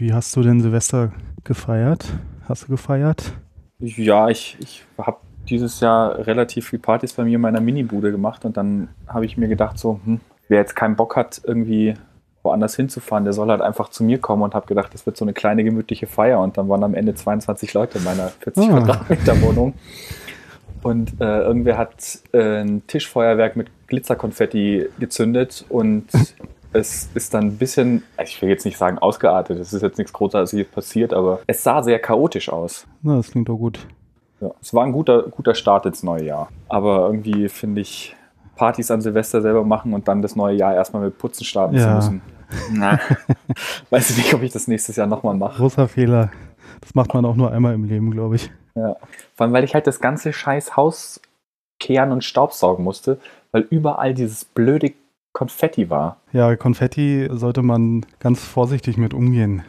Wie hast du denn Silvester gefeiert? Hast du gefeiert? Ja, ich, ich habe dieses Jahr relativ viel Partys bei mir in meiner Minibude gemacht und dann habe ich mir gedacht, so, hm, wer jetzt keinen Bock hat, irgendwie woanders hinzufahren, der soll halt einfach zu mir kommen und habe gedacht, das wird so eine kleine gemütliche Feier und dann waren am Ende 22 Leute in meiner 40 ah. Quadratmeter Wohnung und äh, irgendwer hat äh, ein Tischfeuerwerk mit Glitzerkonfetti gezündet und es ist dann ein bisschen, ich will jetzt nicht sagen ausgeartet, es ist jetzt nichts Großartiges passiert, aber es sah sehr chaotisch aus. Na, das klingt doch gut. Ja, es war ein guter, guter Start ins neue Jahr. Aber irgendwie finde ich, Partys an Silvester selber machen und dann das neue Jahr erstmal mit Putzen starten ja. zu müssen. Na, weiß ich nicht, ob ich das nächstes Jahr nochmal mache. Großer Fehler. Das macht man auch nur einmal im Leben, glaube ich. Ja. Vor allem, weil ich halt das ganze scheiß Haus kehren und staubsaugen musste, weil überall dieses blöde Konfetti war. Ja, Konfetti sollte man ganz vorsichtig mit umgehen.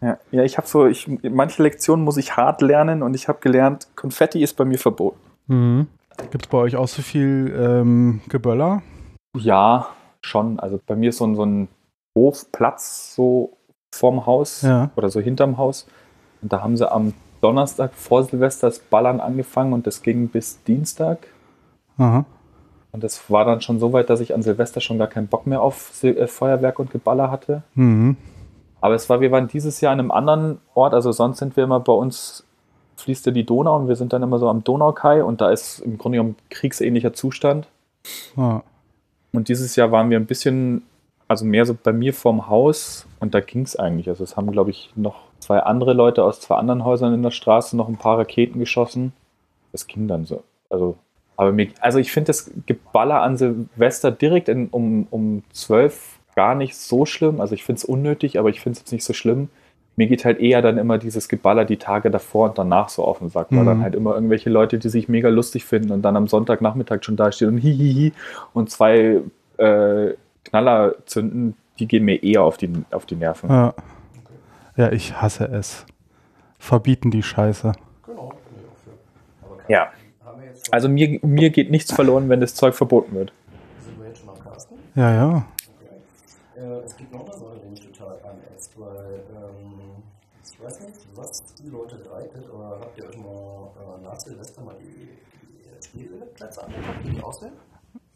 Ja, ja ich habe so, ich, manche Lektionen muss ich hart lernen und ich habe gelernt, Konfetti ist bei mir verboten. Mhm. Gibt es bei euch auch so viel ähm, Geböller? Ja, schon. Also bei mir ist so ein, so ein Hofplatz so vorm Haus ja. oder so hinterm Haus. Und da haben sie am Donnerstag vor Silvester das Ballern angefangen und das ging bis Dienstag. Aha. Und das war dann schon so weit, dass ich an Silvester schon gar keinen Bock mehr auf äh, Feuerwerk und Geballer hatte. Mhm. Aber es war, wir waren dieses Jahr an einem anderen Ort, also sonst sind wir immer bei uns fließt ja die Donau und wir sind dann immer so am Donaukai und da ist im Grunde genommen kriegsähnlicher Zustand. Ah. Und dieses Jahr waren wir ein bisschen, also mehr so bei mir vorm Haus und da ging es eigentlich. Also es haben, glaube ich, noch zwei andere Leute aus zwei anderen Häusern in der Straße noch ein paar Raketen geschossen. Das ging dann so. Also, aber mir, also ich finde das Geballer an Silvester direkt in, um, um 12 gar nicht so schlimm. Also ich finde es unnötig, aber ich finde es jetzt nicht so schlimm mir geht halt eher dann immer dieses Geballer die Tage davor und danach so auf den Sack, weil mhm. dann halt immer irgendwelche Leute, die sich mega lustig finden und dann am Sonntagnachmittag schon dastehen und hihihi und zwei äh, Knaller zünden, die gehen mir eher auf die, auf die Nerven. Ja. ja, ich hasse es. Verbieten die Scheiße. Genau. Ja. Also mir, mir geht nichts verloren, wenn das Zeug verboten wird. Sind wir jetzt schon am Carsten? Ja, ja. Okay. Äh, es gibt noch eine Sache, die mich total anätzt, weil ich weiß nicht, was die Leute reitet, oder habt ihr euch mal äh, nach Silvester mal die, die Spielplätze angeguckt, wie die aussehen?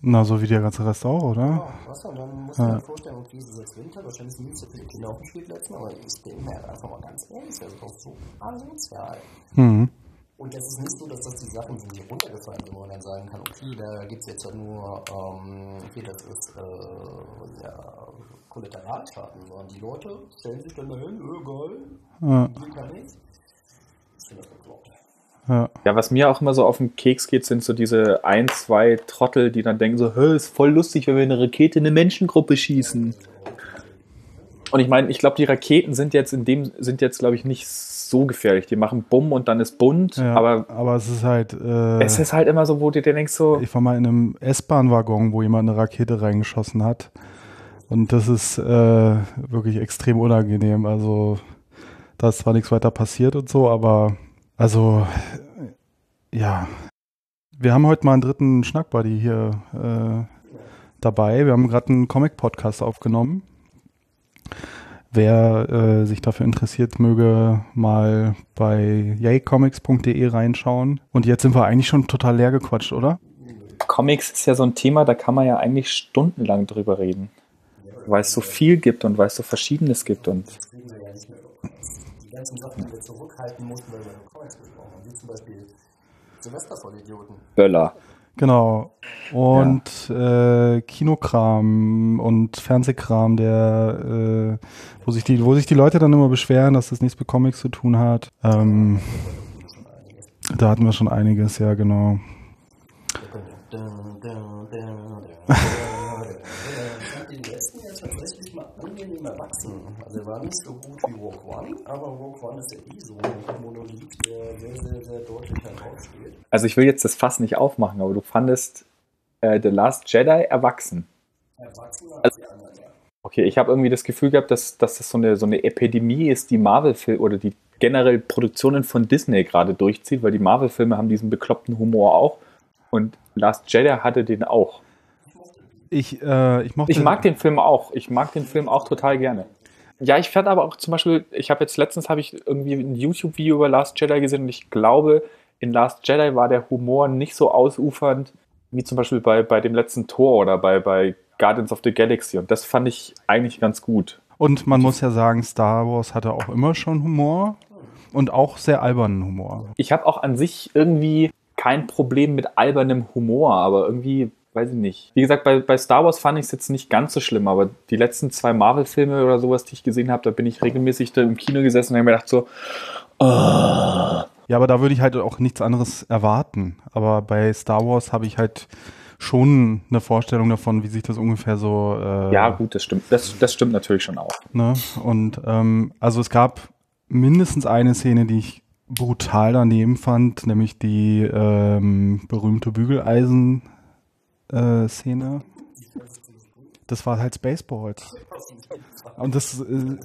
Na, so wie der ganze Rest auch, oder? Ja, was und dann musst du ja. dir vorstellen, okay, es ist jetzt Winter, wahrscheinlich sind nicht so viele Kinder auf den Spielplätzen, aber ich denke mir halt einfach mal ganz ehrlich, das ist doch so asozial. Mhm. Und das ist nicht so, dass das die Sachen sind, die runtergefallen sind, wo man dann sagen kann, okay, da gibt es jetzt halt nur, ähm, okay, das ist äh, ja, Kollateralschaden, sondern die Leute stellen sich dann dahin, öh, geil, ja. Ich finde das bekloppt. Ja. ja, was mir auch immer so auf den Keks geht, sind so diese ein, zwei Trottel, die dann denken so, Hö, ist voll lustig, wenn wir eine Rakete in eine Menschengruppe schießen. Und ich meine, ich glaube, die Raketen sind jetzt in dem, sind jetzt, glaube ich, nicht so gefährlich. Die machen Bumm und dann ist bunt, ja, aber, aber es ist halt. Äh, es ist halt immer so, wo du dir denkst, so. Ich war mal in einem S-Bahn-Waggon, wo jemand eine Rakete reingeschossen hat. Und das ist äh, wirklich extrem unangenehm. Also da ist zwar nichts weiter passiert und so, aber also ja. Wir haben heute mal einen dritten Schnackbuddy hier äh, dabei. Wir haben gerade einen Comic-Podcast aufgenommen. Wer äh, sich dafür interessiert, möge mal bei yaycomics.de reinschauen. Und jetzt sind wir eigentlich schon total leer gequatscht, oder? Comics ist ja so ein Thema, da kann man ja eigentlich stundenlang drüber reden weil es so viel gibt und weil es so Verschiedenes gibt. Und die ganzen Sachen, die wir zurückhalten mussten, weil wir Comics gesprochen wie zum Beispiel Silvester voll Idioten. Böller. Genau. Und ja. äh, Kinokram und Fernsehkram, der, äh, wo sich die, wo sich die Leute dann immer beschweren, dass das nichts mit Comics zu tun hat. Ähm, da hatten wir schon einiges, ja, genau. erwachsen. Also er war nicht so gut wie Walk One, aber Walk One ist ja eh so ein Monolog, der sehr, sehr, sehr deutlich heraussteht. Also ich will jetzt das Fass nicht aufmachen, aber du fandest äh, The Last Jedi erwachsen. Erwachsen als die anderen, ja. Okay, ich habe irgendwie das Gefühl gehabt, dass, dass das so eine, so eine Epidemie ist, die Marvel-Filme oder die generell Produktionen von Disney gerade durchzieht, weil die Marvel-Filme haben diesen bekloppten Humor auch und Last Jedi hatte den auch. Ich, äh, ich, mochte, ich mag den Film auch. Ich mag den Film auch total gerne. Ja, ich fand aber auch zum Beispiel, ich habe jetzt letztens habe ich irgendwie ein YouTube-Video über Last Jedi gesehen und ich glaube, in Last Jedi war der Humor nicht so ausufernd wie zum Beispiel bei, bei dem letzten Tor oder bei, bei Guardians of the Galaxy. Und das fand ich eigentlich ganz gut. Und man muss ja sagen, Star Wars hatte auch immer schon Humor und auch sehr albernen Humor. Ich habe auch an sich irgendwie kein Problem mit albernem Humor, aber irgendwie weiß ich nicht. Wie gesagt, bei, bei Star Wars fand ich es jetzt nicht ganz so schlimm, aber die letzten zwei Marvel-Filme oder sowas, die ich gesehen habe, da bin ich regelmäßig da im Kino gesessen und habe mir gedacht so, oh. Ja, aber da würde ich halt auch nichts anderes erwarten. Aber bei Star Wars habe ich halt schon eine Vorstellung davon, wie sich das ungefähr so. Äh, ja, gut, das stimmt. Das, das stimmt natürlich schon auch. Ne? Und ähm, also es gab mindestens eine Szene, die ich brutal daneben fand, nämlich die ähm, berühmte Bügeleisen äh, Szene. Das war halt Spaceballs. Und das, äh,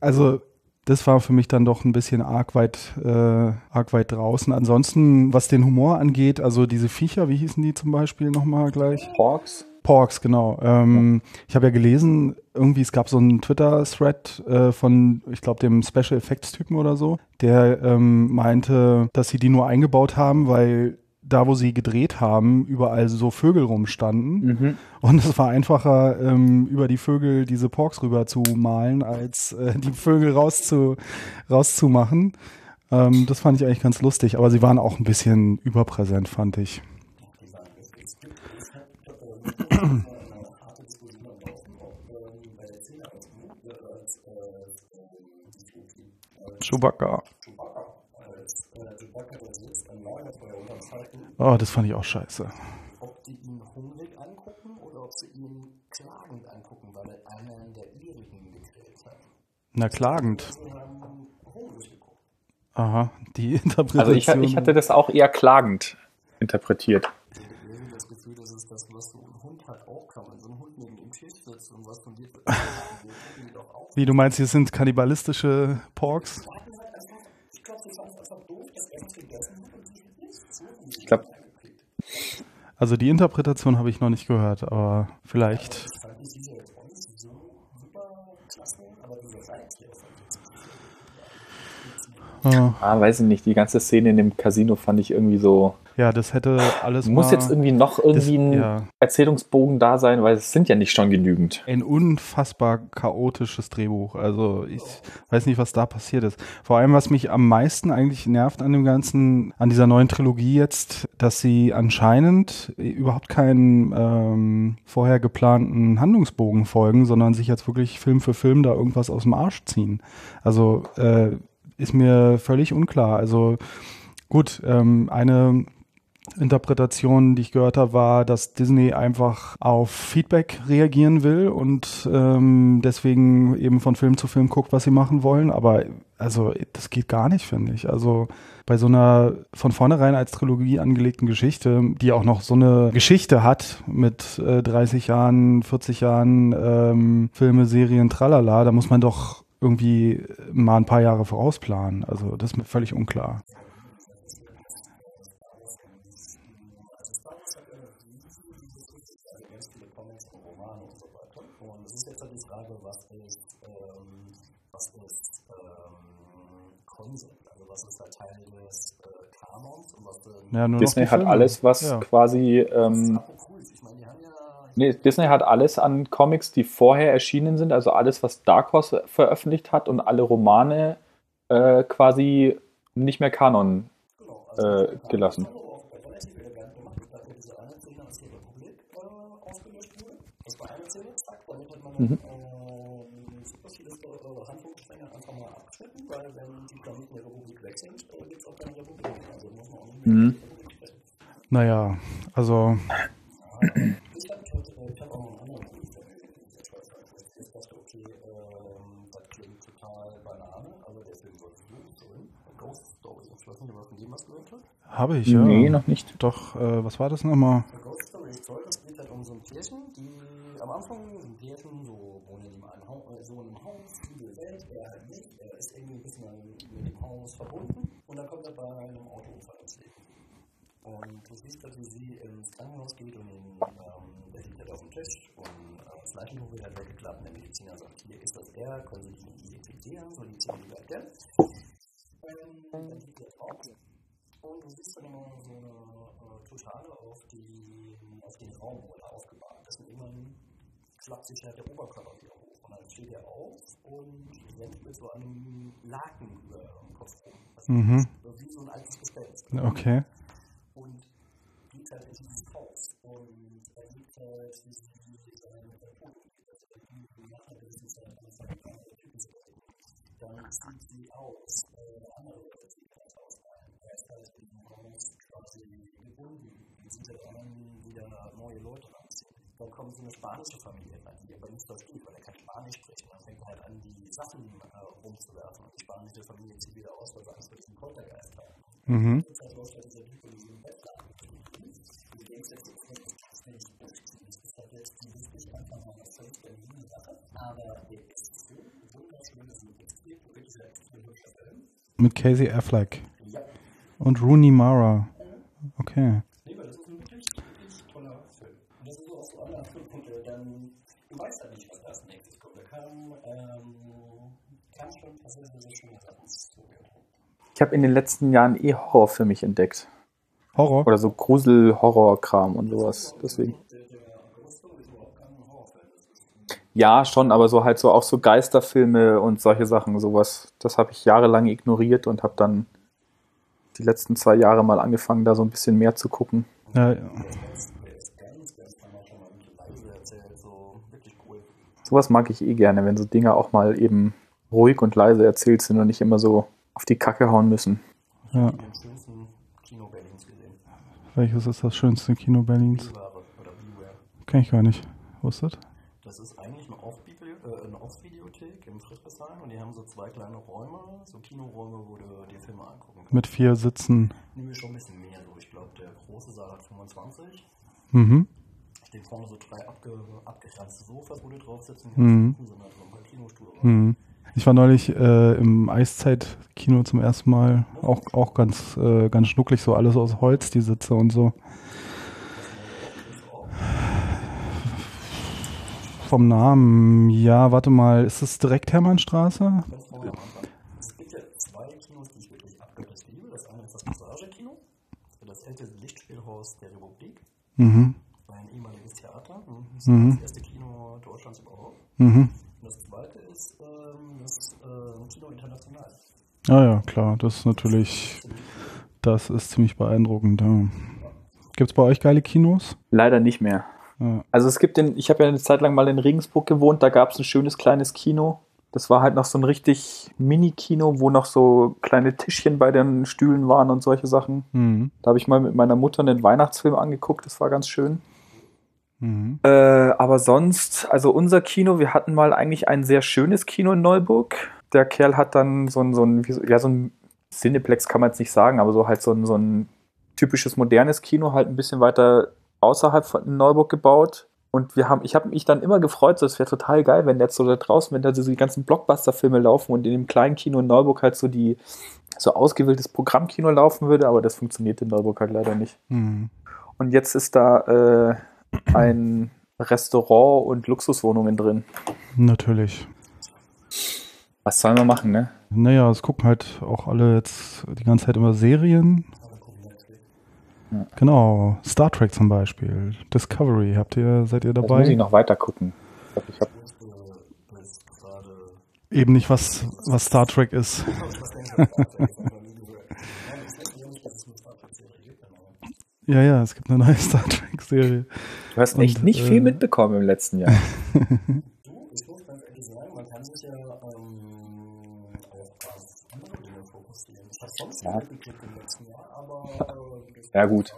also das war für mich dann doch ein bisschen arg weit, äh, arg weit draußen. Ansonsten, was den Humor angeht, also diese Viecher, wie hießen die zum Beispiel nochmal gleich? Porks. Porks, genau. Ähm, ja. Ich habe ja gelesen, irgendwie, es gab so einen Twitter-Thread äh, von, ich glaube, dem Special Effects-Typen oder so, der ähm, meinte, dass sie die nur eingebaut haben, weil da, wo sie gedreht haben, überall so Vögel rumstanden. Mhm. Und es war einfacher, ähm, über die Vögel diese Porks rüber zu malen, als äh, die Vögel rauszu, rauszumachen. Ähm, das fand ich eigentlich ganz lustig, aber sie waren auch ein bisschen überpräsent, fand ich. Chewbacca. Oh, das fand ich auch scheiße. Ob die ihn hungrig angucken oder ob sie ihn klagend angucken, weil er einer der ihrigen gegrillt hat. Na, klagend. Aha, die Interpretation. Also ich, ich, hatte das auch eher klagend interpretiert. Ich habe das Gefühl, das ist das, was so ein Hund halt auch kann. Wenn so ein Hund neben dem Tisch sitzt und was von dir Wie, du meinst, hier sind kannibalistische Porks? Ich glaube, sie fanden es einfach doof, dass er es gegessen hat und sie ich glaube. Also die Interpretation habe ich noch nicht gehört, aber vielleicht. Ah, weiß ich nicht. Die ganze Szene in dem Casino fand ich irgendwie so ja, das hätte alles. Muss jetzt irgendwie noch irgendwie das, ein ja. Erzählungsbogen da sein, weil es sind ja nicht schon genügend. Ein unfassbar chaotisches Drehbuch. Also ich weiß nicht, was da passiert ist. Vor allem, was mich am meisten eigentlich nervt an dem Ganzen, an dieser neuen Trilogie jetzt, dass sie anscheinend überhaupt keinen ähm, vorher geplanten Handlungsbogen folgen, sondern sich jetzt wirklich Film für Film da irgendwas aus dem Arsch ziehen. Also äh, ist mir völlig unklar. Also gut, ähm, eine Interpretation, die ich gehört habe, war, dass Disney einfach auf Feedback reagieren will und ähm, deswegen eben von Film zu Film guckt, was sie machen wollen. Aber also das geht gar nicht, finde ich. Also bei so einer von vornherein als Trilogie angelegten Geschichte, die auch noch so eine Geschichte hat mit äh, 30 Jahren, 40 Jahren ähm, Filme, Serien, tralala, da muss man doch irgendwie mal ein paar Jahre vorausplanen. Also das ist mir völlig unklar. Ja, Disney hat alles, was ja. quasi. Ähm, nee, Disney hat alles an Comics, die vorher erschienen sind, also alles, was Dark Horse veröffentlicht hat und alle Romane äh, quasi nicht mehr Kanon äh, gelassen. Mhm. Mhm. Naja, also. Habe ich, ja. Nee, noch nicht. Doch, äh, was war das nochmal? Ghost Story ist toll, das geht halt um so ein Pärchen, die am Anfang sind Pärchen, so wohnen in einem, Haus, so in einem Haus, viele Welt, er halt nicht, er ist irgendwie ein bisschen mit dem Haus verbunden und dann kommt er bei einem Autounfall ins Leben. Und du siehst wie sie ins Krankenhaus geht und ähm, der liegt halt auf dem Tisch und äh, das Leichentuch halt weggeklappt und der Mediziner sagt, hier ist das er, können Sie die identifizieren, so die Zunge bleibt der. Ähm, dann liegt er drauf und du siehst dann immer so eine äh, Totale auf, die, auf den Raum, wo er aufgebahrt ist und irgendwann klappt sich halt der Oberkörper wieder dann steht er auf und rennt mit so einem Laken über den Kopf rum. Also mhm. Wie so ein altes Gespenst. Okay. Und geht halt in dieses Haus und er liegt halt wie seine Foto. Nach einer gewissen Zeit anfangen, Typen zu Dann sieht sie aus, äh, andere Leute sehen halt aus. Er ist halt in dem Haus quasi gebunden. Die sind ja dann wieder neue Leute. Dann kommt so eine spanische Familie rein, die aber nicht versteht, weil er kein Spanisch spricht. Dann fängt er halt an, die Sachen äh, rumzuwerfen. Und die spanische Familie zieht wieder aus, weil sie Angst vor diesem Poltergeist haben. Mhm. Halt dieser Typ in jetzt, das. Das jetzt die einfach mal eine völlig Berliner Sache. Aber der ist so wunderschön, extrem. Mit Casey Affleck. Ja. Und Rooney Mara. Okay. Ich habe in den letzten Jahren eh Horror für mich entdeckt. Horror? Oder so Grusel-Horror-Kram und sowas. Deswegen. Ja, schon, aber so halt so auch so Geisterfilme und solche Sachen, sowas. Das habe ich jahrelang ignoriert und habe dann die letzten zwei Jahre mal angefangen, da so ein bisschen mehr zu gucken. Ja, ja. Sowas mag ich eh gerne, wenn so Dinge auch mal eben ruhig und leise erzählt sind und nicht immer so auf die Kacke hauen müssen. Ja. Welches ist das schönste Kino Berlins? Kenn ich gar nicht. Wo ist das? Das ist eigentlich eine äh, Off-Videothek im Friedrichshain und die haben so zwei kleine Räume, so Kinoräume, wo du dir Filme angucken kannst. Mit vier Sitzen. Nee, schon ein bisschen mehr. So. Ich glaube, der große Saal hat 25. Mhm. Stehen vorne so drei abge abgegrenzte Sofas, wo du drauf sitzen kannst. Mhm. Sind halt so ein paar Kinostühle. Mhm. Ich war neulich äh, im Eiszeit-Kino zum ersten Mal. Auch, auch ganz, äh, ganz schnucklig, so alles aus Holz, die Sitze und so. Vom Namen, ja, warte mal, ist das direkt Hermannstraße? Es gibt ja zwei Kinos, die ich wirklich abgöttisch liebe. Das eine ist das Passage-Kino, das älteste Lichtspielhaus der Republik. Mhm. Ein ehemaliges Theater. Das mhm. das erste Kino Deutschlands überhaupt. Mhm. Ah ja, klar, das ist natürlich, das ist ziemlich beeindruckend. Ja. Gibt es bei euch geile Kinos? Leider nicht mehr. Ja. Also es gibt den, ich habe ja eine Zeit lang mal in Regensburg gewohnt, da gab es ein schönes kleines Kino. Das war halt noch so ein richtig Mini-Kino, wo noch so kleine Tischchen bei den Stühlen waren und solche Sachen. Mhm. Da habe ich mal mit meiner Mutter einen Weihnachtsfilm angeguckt, das war ganz schön. Mhm. Äh, aber sonst, also unser Kino, wir hatten mal eigentlich ein sehr schönes Kino in Neuburg der Kerl hat dann so ein, so ein, ja, so ein Cineplex kann man jetzt nicht sagen, aber so halt so ein, so ein typisches modernes Kino halt ein bisschen weiter außerhalb von Neuburg gebaut. Und wir haben, ich habe mich dann immer gefreut, so es wäre total geil, wenn jetzt so da draußen, wenn da so die ganzen Blockbuster-Filme laufen und in dem kleinen Kino in Neuburg halt so die so ausgewähltes Programmkino laufen würde, aber das funktioniert in Neuburg halt leider nicht. Mhm. Und jetzt ist da äh, ein Restaurant und Luxuswohnungen drin. Natürlich. Was sollen wir machen, ne? Naja, es gucken halt auch alle jetzt die ganze Zeit immer Serien. Ja. Genau, Star Trek zum Beispiel, Discovery, habt ihr, seid ihr dabei? Da muss ich noch weiter gucken. Ich glaub, ich Eben nicht, was, was Star Trek ist. ja, ja, es gibt eine neue Star Trek-Serie. Du hast echt Und, nicht äh, viel mitbekommen im letzten Jahr. Ja. ja, gut.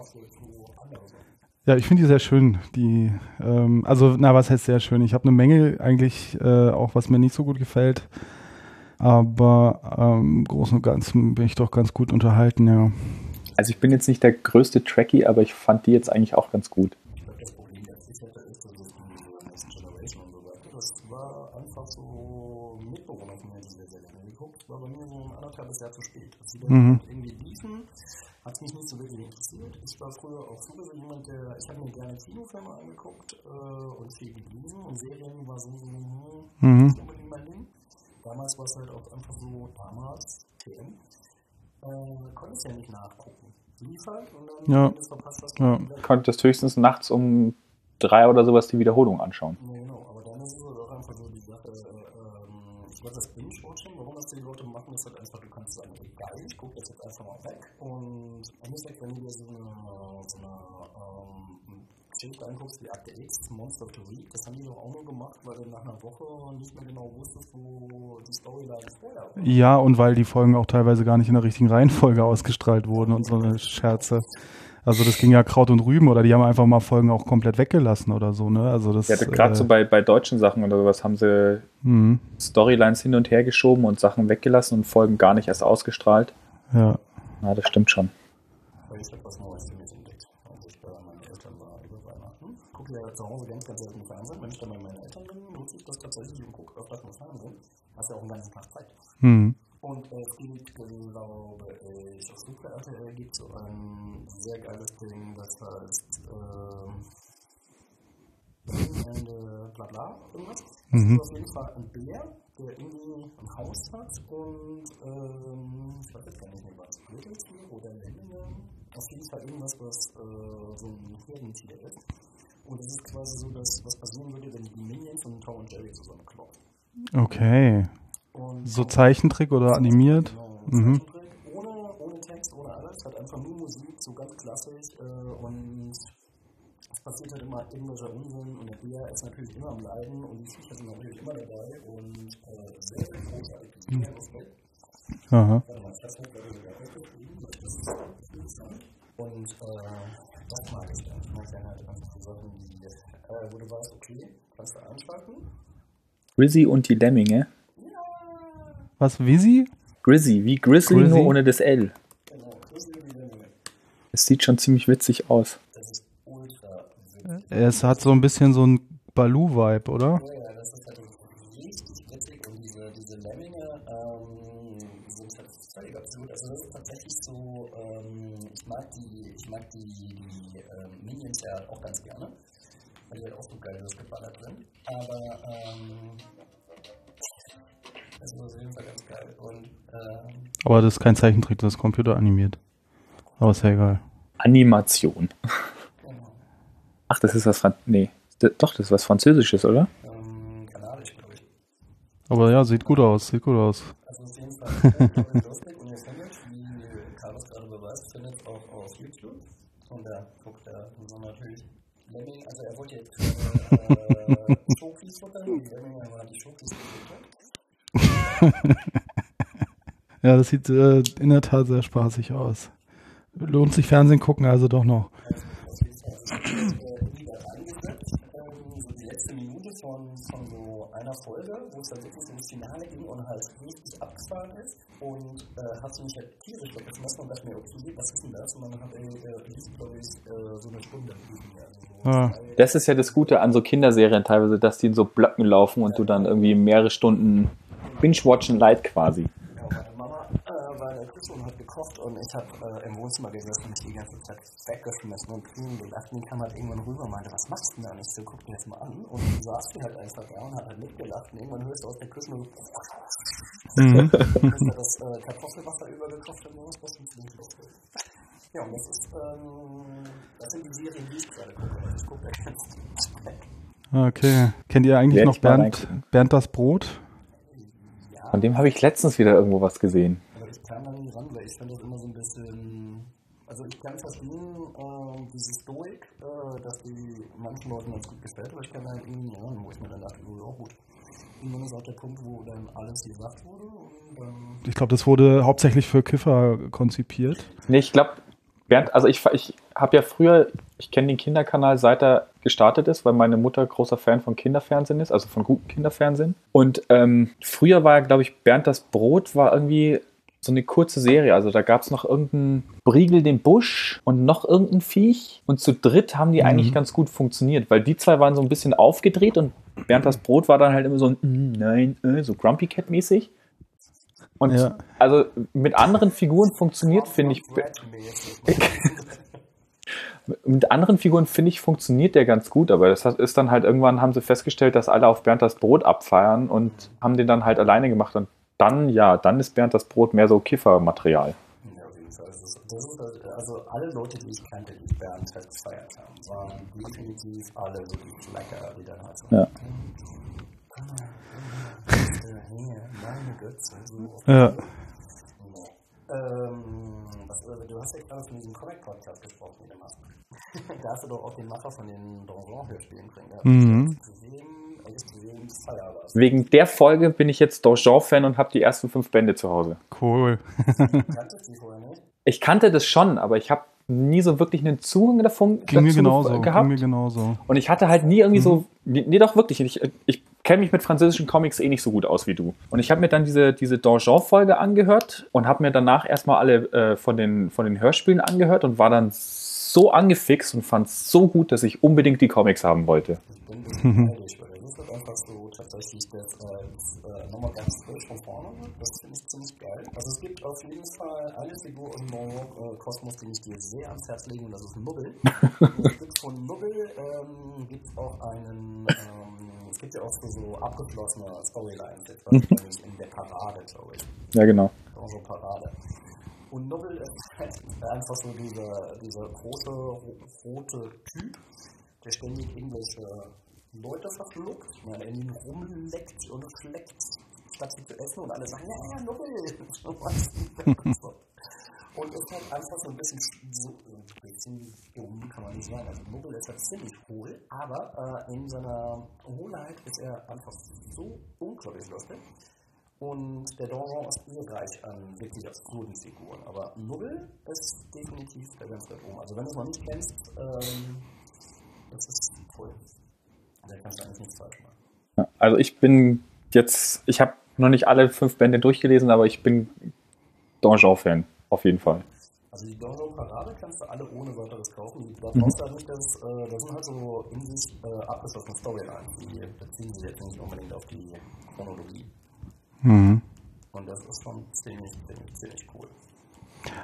Ja, ich finde die sehr schön. Die, ähm, also, na, was heißt sehr schön? Ich habe eine Menge eigentlich, äh, auch was mir nicht so gut gefällt. Aber ähm, im Großen und Ganzen bin ich doch ganz gut unterhalten, ja. Also ich bin jetzt nicht der größte Trekkie, aber ich fand die jetzt eigentlich auch ganz gut. Das war einfach so Mitbewohner von mir, die sehr, sehr gerne geguckt. das war bei mir so ein anderthalbes Jahr zu spät. Als die mhm. irgendwie liefen, hat es mich nicht so wirklich interessiert. Ich war früher auch sowieso jemand, der, ich habe mir gerne Kinofilme angeguckt äh, und viel gelesen und Serien war so, so hm, mhm. nicht unbedingt mein Ding. Damals war es halt auch einfach so, damals, TM, äh, konnte ich ja nicht nachgucken. Liefert und dann, ja. du verpasst hast, ja. konntest höchstens nachts um drei oder sowas die Wiederholung anschauen. Ja, genau, aber dann ist es halt auch einfach so die Sache, äh, ähm, ich glaube, das Binge-Watching, warum das die Leute machen, ist halt einfach, du kannst sagen, egal, ich gucke das jetzt einfach mal weg und im Endeffekt, wenn du dir so eine, so eine Geschichte anguckst, wie Akte X, Monster of the Week, das haben die doch auch nur gemacht, weil du nach einer Woche nicht mehr genau wusstest, wo die Storyline vorher war. Ja, und weil die Folgen auch teilweise gar nicht in der richtigen Reihenfolge ausgestrahlt wurden und so eine Scherze. Also das ging ja Kraut und Rüben oder die haben einfach mal Folgen auch komplett weggelassen oder so, ne? Also das. Ja, gerade äh, so bei, bei deutschen Sachen oder sowas haben sie mhm. Storylines hin und her geschoben und Sachen weggelassen und Folgen gar nicht erst ausgestrahlt. Ja. Ja, das stimmt schon. Ich habe was Neues für mich entdeckt, als ich bei meinen Eltern war über Weihnachten. Ich gucke ja zu Hause ganz, ganz selten Fernsehen. Wenn ich dann bei meinen Eltern bin, nutze ich das tatsächlich und gucke öfters mal Fernsehen. Hast ja auch einen ganzen Tag Zeit. Mhm. Und äh, es gibt, glaube ich, auf Super RTL gibt es so ein sehr geiles Ding, das heißt äh, Ende bla bla irgendwas. Mhm. Das ist auf jeden Fall ein Bär, der irgendwie ein Haus hat und ähm, ich weiß jetzt gar nicht mehr was, Gürteltier oder Lemminge. Auf jeden Fall irgendwas, was äh, so ein Herdentier ist. Und es ist quasi so, dass was passieren würde, wenn die Minions und Tom und Jerry zusammenklopfen. Okay. Und so Zeichentrick oder animiert? Genau, mhm. ohne, ohne Text, ohne alles, hat einfach nur Musik, so ganz klassisch äh, und es passiert halt immer irgendwelcher Unsinn und der Bär ist natürlich immer am Leiden und die Viecher sind natürlich immer dabei und äh, sehr, sehr großartig. Mhm. Respekt. Aha. Das das interessant. Und äh, das mag ich dann. Ich mag gerne halt einfach so Sachen, die, äh, wo du weißt, okay, kannst du einschalten. Rizzy und die Lemminge. Was, Visi? Grizzy, wie Grizzly, Grizzly, nur ohne das L. Genau, es sieht schon ziemlich witzig aus. Das ist ultra witzig. Es hat so ein bisschen so ein Baloo-Vibe, oder? Ja, ja, das ist halt richtig witzig und diese, diese Lemminge ähm, sind halt völlig absurd. Also das ist tatsächlich so, ähm, ich mag die, ich mag die, die ähm, Minions ja auch ganz gerne, weil die halt auch so geil durchgeballert sind. Aber ähm, das ist auf jeden Fall ganz geil. Und, ähm, Aber das ist kein Zeichentrick, das ist computeranimiert. Aber ist ja egal. Animation. Genau. Ach, das ist was Franz Nee. Doch, das ist was Französisches, oder? Ähm, kanadisch, glaube ich. Aber ja, sieht gut aus, sieht gut aus. Also auf jeden Fall lustig und ihr findet, wie Carlos gerade beweist, findet auch auf YouTube. Und da guckt er so natürlich Lemming, also er wollte jetzt äh, Schokis futtern, die Lemming haben die Schokis gefuttert. ja, das sieht äh, in der Tat sehr spaßig aus. Lohnt sich Fernsehen gucken also doch noch. von, halt richtig abgefahren ist. Und äh, hast du mich halt tierisch weggeschmissen und dachte mir, okay, was ist denn das? Und dann hat er, äh, glaube ich, äh, so eine Stunde. Also so ja. Das ist ja das Gute an so Kinderserien teilweise, dass die in so Blöcken laufen und ja. du dann irgendwie mehrere Stunden Binge-Watchen Light quasi. Ja, meine Mama äh, war in der Küche und hat gekocht und ich habe äh, im Wohnzimmer gesessen und die ganze Zeit weggeschmissen und Kühen gelacht. Und die kam halt irgendwann rüber und meinte, was machst du denn da? Und ich so, guck dir jetzt mal an. Und dann saß sie halt einfach da und hat halt mitgelacht. Und irgendwann hörst du aus der Küche nur so, mhm. das äh, Kartoffelwasser übergekocht und irgendwas, was ziemlich lustig. Ja, und das ist, ähm, das sind die Serien, die ich gerade gucke. Also ich gucke da ganz Okay. Kennt ihr eigentlich Werd noch Bernd, Bernd das Brot? Von dem habe ich letztens wieder irgendwo was gesehen. Ran, weil ich fand das immer so ein bisschen. Also ich kann verstehen, äh, diese Stoik, äh, dass die manchen Leuten ganz gut gefällt, aber ich kann halt irgendwie ran, wo ich mir dann dachte, oh, gut. Irgendwann ist auch der Punkt, wo dann alles gesagt wurde. Und, ähm ich glaube, das wurde hauptsächlich für Kiffer konzipiert. Nee, ich glaube, Bernd, also ich, ich habe ja früher, ich kenne den Kinderkanal, seit er gestartet ist, weil meine Mutter großer Fan von Kinderfernsehen ist, also von gutem Kinderfernsehen. Und ähm, früher war, glaube ich, Bernd das Brot war irgendwie so eine kurze Serie. Also da gab es noch irgendeinen Briegel den Busch und noch irgendein Viech. Und zu dritt haben die mhm. eigentlich ganz gut funktioniert, weil die zwei waren so ein bisschen aufgedreht und Bernd das Brot war dann halt immer so ein mm, Nein, äh, so Grumpy Cat mäßig. Und ja. also mit anderen Figuren funktioniert, finde ich. mit anderen Figuren, finde ich, funktioniert der ganz gut, aber das ist dann halt irgendwann, haben sie festgestellt, dass alle auf Bernd das Brot abfeiern und haben den dann halt alleine gemacht. Und dann, ja, dann ist Bernd das Brot mehr so Kiffermaterial. Ja, auf jeden Fall. Das ist, das ist, also alle Leute, die ich kannte, die Bernd halt gefeiert haben, waren definitiv alle wirklich lecker, die dann halt so. Ja. Meine Götze. So ja. Ähm, was, du hast ja gerade von diesem Comic-Podcast gesprochen, den du machst. da hast du doch auch den Macher von den Donjon-Hörspielen drin gehabt. Mhm. Wegen der Folge bin ich jetzt Donjon-Fan und habe die ersten fünf Bände zu Hause. Cool. Ich kannte das schon, aber ich habe nie so wirklich einen Zugang davon ging dazu mir genauso, gehabt. Ging mir genauso. Und ich hatte halt nie irgendwie mhm. so, nee, doch wirklich, ich, ich kenne mich mit französischen Comics eh nicht so gut aus wie du. Und ich habe mir dann diese, diese Donjon-Folge angehört und habe mir danach erstmal alle äh, von, den, von den Hörspielen angehört und war dann so angefixt und fand es so gut, dass ich unbedingt die Comics haben wollte. Ich bin tatsächlich das als äh, nochmal ganz frisch von vorne. Das finde ich ziemlich geil. Also es gibt auf jeden Fall eine Figur im äh, Kosmos, die ich dir sehr ans Herz lege und das ist Nubbel. es gibt von Nubbel ähm, gibt auch einen, ähm, es gibt ja auch so, so abgeschlossene Storylines, jetzt mhm. in der Parade, glaube ich. Ja, genau. So Parade. Und Nubbel ist halt einfach so dieser, dieser große rote Typ, der ständig irgendwelche Leute verschluckt, ja, in ihn rumleckt und fleckt, statt sie zu essen und alle sagen, ja, ja, Nubbel. und ist halt einfach so ein bisschen, so, ein bisschen dumm, kann man nicht sagen. Also Nubbel ist halt ziemlich cool, aber äh, in seiner Hohlheit ist er einfach so unglaublich lustig. Und der Donjon ist reich an wirklich absurden Figuren. Aber Nubbel ist definitiv der ganz weit oben. Also wenn du es noch nicht kennst, ähm, das ist cool. Da kannst du eigentlich nichts falsch machen. Also ich bin jetzt, ich habe noch nicht alle fünf Bände durchgelesen, aber ich bin Donjon-Fan, auf jeden Fall. Also die Donjon-Parade kannst du alle ohne weiteres kaufen. Da brauchst du halt nicht, das, äh, das sind halt so in sich äh, abgeschlossene Storylines. Die beziehen sich jetzt nicht unbedingt auf die Chronologie. Mhm. Und das ist schon ziemlich, ziemlich, ziemlich cool.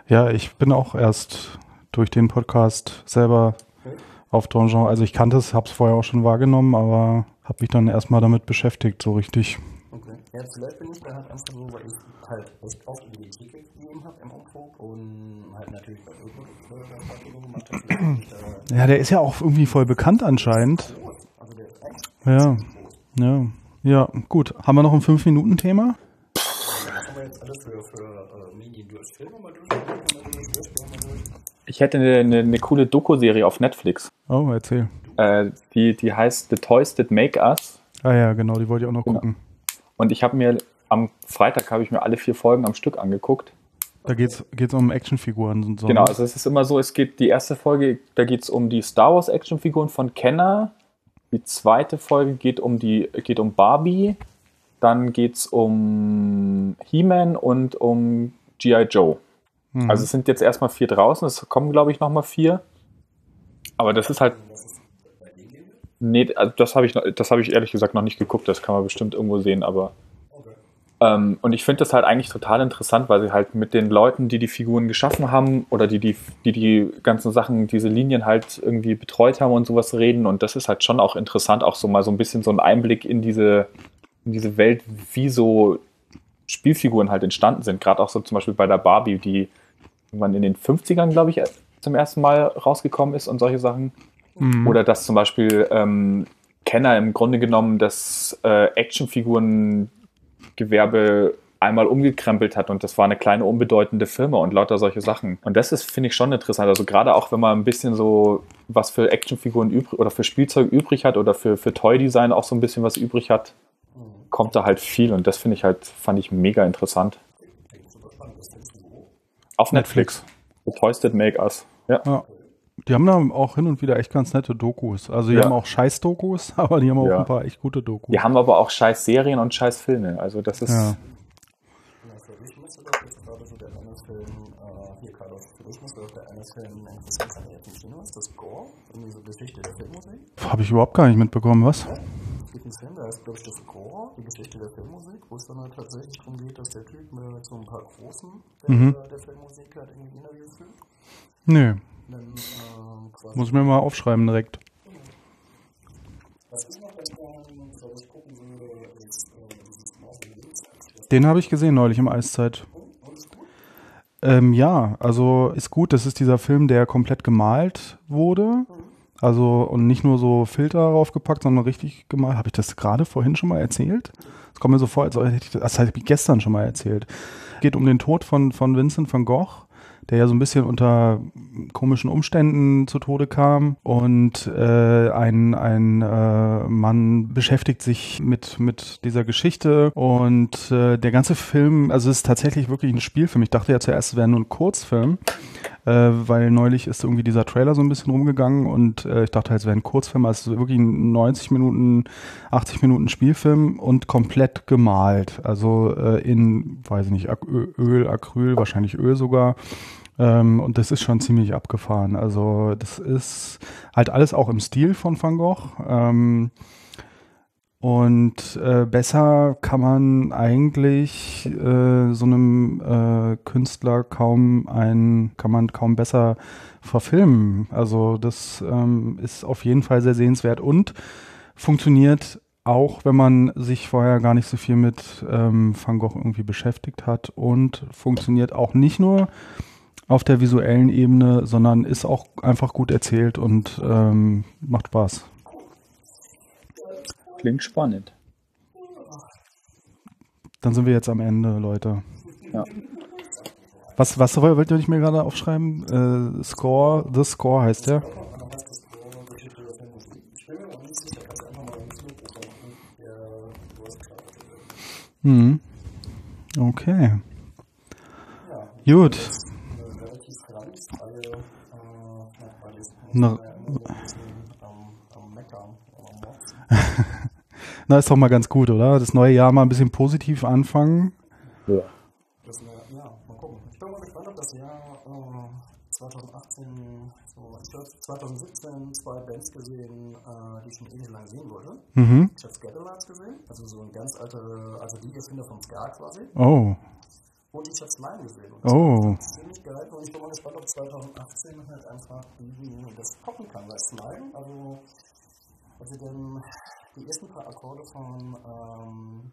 Ja, ich bin auch erst durch den Podcast selber okay. Auf Donjon. Also ich kannte es, habe es vorher auch schon wahrgenommen, aber habe mich dann erstmal damit beschäftigt, so richtig. Okay. Ja, vielleicht bin ich da halt einfach so, weil ich halt echt oft über die Theke gegeben habe im Umflug und halt natürlich bei Öko gemacht habe. Ja, der ist ja auch irgendwie voll bekannt anscheinend. Also der ist echt ja, ja. Ja, gut. Haben wir noch ein 5-Minuten-Thema? Ich hätte eine, eine, eine coole Doku-Serie auf Netflix. Oh, erzähl. Äh, die, die heißt The Toys That Make Us. Ah ja, genau, die wollte ich auch noch genau. gucken. Und ich habe mir am Freitag habe ich mir alle vier Folgen am Stück angeguckt. Da geht es um Actionfiguren und so. Genau, also es ist immer so, es geht die erste Folge, da geht es um die Star Wars Actionfiguren von Kenner, die zweite Folge geht um die geht um Barbie, dann geht es um He-Man und um G.I. Joe. Mhm. Also es sind jetzt erstmal vier draußen, es kommen, glaube ich, nochmal vier. Aber das ist halt. Nee, also das habe ich, hab ich ehrlich gesagt noch nicht geguckt, das kann man bestimmt irgendwo sehen, aber ähm, und ich finde das halt eigentlich total interessant, weil sie halt mit den Leuten, die die Figuren geschaffen haben oder die die, die, die ganzen Sachen, diese Linien halt irgendwie betreut haben und sowas reden. Und das ist halt schon auch interessant, auch so mal so ein bisschen so ein Einblick in diese, in diese Welt, wie so Spielfiguren halt entstanden sind. Gerade auch so zum Beispiel bei der Barbie, die irgendwann in den 50ern, glaube ich, zum ersten Mal rausgekommen ist und solche Sachen. Mhm. Oder dass zum Beispiel ähm, Kenner im Grunde genommen das äh, Actionfiguren Gewerbe einmal umgekrempelt hat und das war eine kleine unbedeutende Firma und lauter solche Sachen. Und das ist, finde ich, schon interessant. Also gerade auch, wenn man ein bisschen so was für Actionfiguren übrig oder für Spielzeug übrig hat oder für, für Toy-Design auch so ein bisschen was übrig hat, kommt da halt viel und das finde ich halt, fand ich mega interessant. Auf Netflix. The Toys That Make Us. Ja. ja. Die haben da auch hin und wieder echt ganz nette Dokus. Also die ja. haben auch Scheiß-Dokus, aber die haben auch ja. ein paar echt gute Dokus. Die haben aber auch Scheiß-Serien und Scheiß-Filme. Also das ist. Ja. Für dich müsste doch jetzt gerade so der eine Film, hier Carlos, für dich müsste doch der eine Film interessant sein, der im Kino ist, das Gore, irgendwie so Geschichte der Filmmusik. Habe ich überhaupt gar nicht mitbekommen, was? gibt einen Film, der heißt, glaube ich, The Score, die Geschichte der Filmmusik, wo es dann halt tatsächlich darum geht, dass der Typ mit so ein paar Großen der, mhm. der Filmmusik halt irgendwie Interviews führt. Nö. Dann, äh, Muss ich mir mal aufschreiben direkt. Ist äh, Den habe ich gesehen neulich im Eiszeit. Ähm, ja, also ist gut. Das ist dieser Film, der komplett gemalt wurde. Mhm. Also und nicht nur so Filter draufgepackt, sondern richtig gemalt. Habe ich das gerade vorhin schon mal erzählt? Das kommt mir so vor, als hätte ich das, das habe ich gestern schon mal erzählt. Es geht um den Tod von, von Vincent van Gogh der ja so ein bisschen unter komischen Umständen zu Tode kam. Und äh, ein, ein äh, Mann beschäftigt sich mit, mit dieser Geschichte. Und äh, der ganze Film, also es ist tatsächlich wirklich ein Spielfilm. Ich dachte ja zuerst, es wäre nur ein Kurzfilm weil neulich ist irgendwie dieser Trailer so ein bisschen rumgegangen und äh, ich dachte halt, es wäre ein Kurzfilm, also wirklich ein 90 Minuten, 80 Minuten Spielfilm und komplett gemalt. Also äh, in, weiß ich nicht, Öl, Acryl, wahrscheinlich Öl sogar. Ähm, und das ist schon ziemlich abgefahren. Also das ist halt alles auch im Stil von Van Gogh. Und äh, besser kann man eigentlich äh, so einem äh, Künstler kaum ein, kann man kaum besser verfilmen. Also das ähm, ist auf jeden Fall sehr sehenswert und funktioniert auch, wenn man sich vorher gar nicht so viel mit ähm, Van Gogh irgendwie beschäftigt hat und funktioniert auch nicht nur auf der visuellen Ebene, sondern ist auch einfach gut erzählt und ähm, macht Spaß. Klingt spannend. Dann sind wir jetzt am Ende, Leute. Ja. Was, was wollt ihr mir gerade aufschreiben? Äh, Score, The Score heißt der. Mhm. Okay. Gut. Na, Na, ist doch mal ganz gut, oder? Das neue Jahr mal ein bisschen positiv anfangen. Ja. Das, ja, mal gucken. Ich bin mal gespannt, ob das Jahr äh, 2018, so, ich habe 2017 zwei Bands gesehen, äh, die ich schon ewig lang sehen wollte. Mhm. Ich habe Scatterlights gesehen, also so ein ganz alter, also die Erfinder vom Ska quasi. Oh. Und ich habe Slime gesehen. Und das oh. ziemlich geil. Und ich bin mal gespannt, ob 2018 halt einfach das poppen kann. Weil Slime, also, also dem die ersten paar Akkorde von ähm,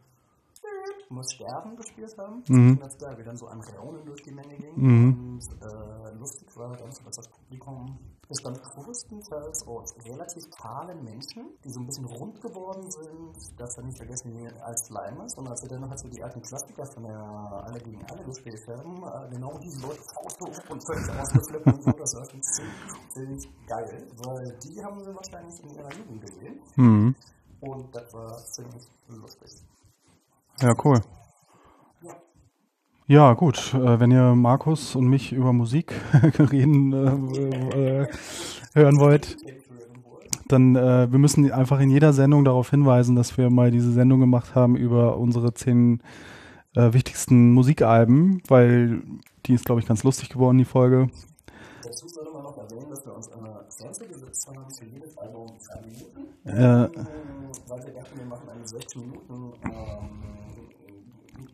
muss sterben gespielt haben. Mhm. Ganz geil, wie dann so ein Raunen durch die Menge ging. Mhm. Und äh, lustig war dann so, dass das Publikum bestand größtenteils aus relativ kahlen Menschen, die so ein bisschen rund geworden sind. Das dann nicht vergessen, wie als Slimer, sondern als wir dann halt so die alten Klassiker von der Alle gegen Alle gespielt haben, äh, genau diese Leute Faust und völlig ausgeflippt und so, das war schon ziemlich geil, weil die haben sie wahrscheinlich in ihrer Jugend gesehen. Mhm. Und das war ziemlich lustig. Ja, cool. Ja, gut. Äh, wenn ihr Markus und mich über Musik reden äh, äh, hören wollt, dann äh, wir müssen einfach in jeder Sendung darauf hinweisen, dass wir mal diese Sendung gemacht haben über unsere zehn äh, wichtigsten Musikalben, weil die ist, glaube ich, ganz lustig geworden, die Folge. Dazu sollte man noch erwähnen, dass wir uns eine Grenze gesetzt haben für jedes Album drei Minuten. Äh, weil wir dachten, wir machen eine 16 Minuten ähm,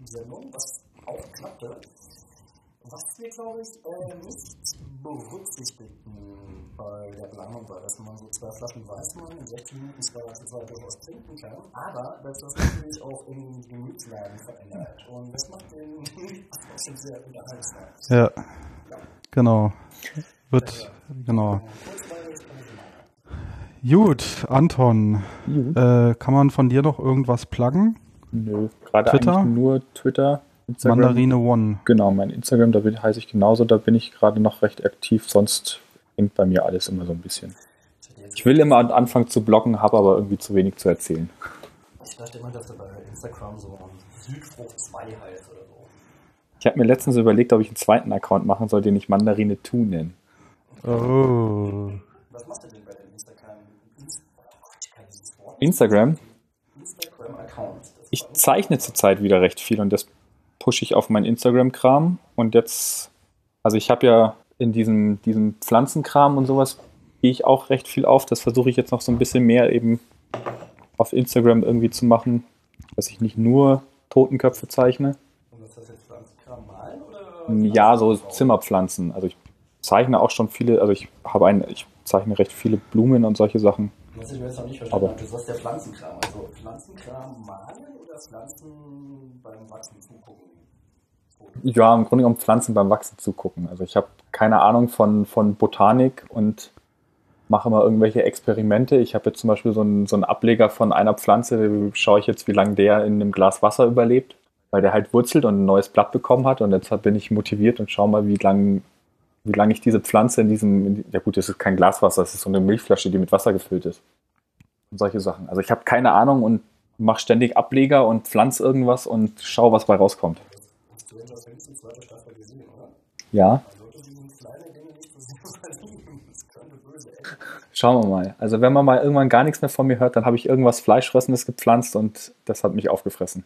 Sendung, was auch klappte. Was wir, glaube ich, äh, nicht berücksichtigten bei der Planung war, dass man so zwei Flaschen Weißwein in 16 Minuten zwei, zwei durchaus trinken kann, aber dass das natürlich auch in Gemütslagen verändert. Und das macht den schon sehr unterhaltsam. Ja, ja. genau. Wird, ja, genau. Gut, Anton, äh, kann man von dir noch irgendwas pluggen? Nö, gerade eigentlich nur Twitter. Instagram. Mandarine One. Genau, mein Instagram, da bin, heiße ich genauso, da bin ich gerade noch recht aktiv, sonst hängt bei mir alles immer so ein bisschen. Ich will immer anfangen zu bloggen, habe aber irgendwie zu wenig zu erzählen. Ich dachte immer, dass du bei Instagram so Südfrucht 2 heißt oder so. Ich habe mir letztens überlegt, ob ich einen zweiten Account machen soll, den ich Mandarine 2 nenne. Oh. Was machst du denn bei dem Instagram? Instagram? Ich zeichne zurzeit wieder recht viel und das pushe ich auf meinen Instagram-Kram. Und jetzt, also ich habe ja in diesem, diesem Pflanzenkram und sowas gehe ich auch recht viel auf. Das versuche ich jetzt noch so ein bisschen mehr eben auf Instagram irgendwie zu machen, dass ich nicht nur Totenköpfe zeichne. Und was heißt jetzt Pflanzenkram malen oder? Ja, so Zimmerpflanzen. Also ich zeichne auch schon viele, also ich habe ein, ich zeichne recht viele Blumen und solche Sachen. Was ich jetzt noch nicht verstanden habe, du sagst der Pflanzenkram. Also Pflanzenkram malen oder Pflanzen beim Wachsen zugucken? Ja, im Grunde genommen Pflanzen beim Wachsen zugucken. Also ich habe keine Ahnung von, von Botanik und mache immer irgendwelche Experimente. Ich habe jetzt zum Beispiel so einen, so einen Ableger von einer Pflanze, da schaue ich jetzt, wie lange der in einem Glas Wasser überlebt, weil der halt wurzelt und ein neues Blatt bekommen hat und jetzt bin ich motiviert und schaue mal, wie lange wie lange ich diese Pflanze in diesem, ja gut, das ist kein Glaswasser, das ist so eine Milchflasche, die mit Wasser gefüllt ist. Und solche Sachen. Also ich habe keine Ahnung und mache ständig Ableger und pflanze irgendwas und schaue, was bei rauskommt. Ja. Schauen wir mal. Also wenn man mal irgendwann gar nichts mehr von mir hört, dann habe ich irgendwas Fleischfressendes gepflanzt und das hat mich aufgefressen.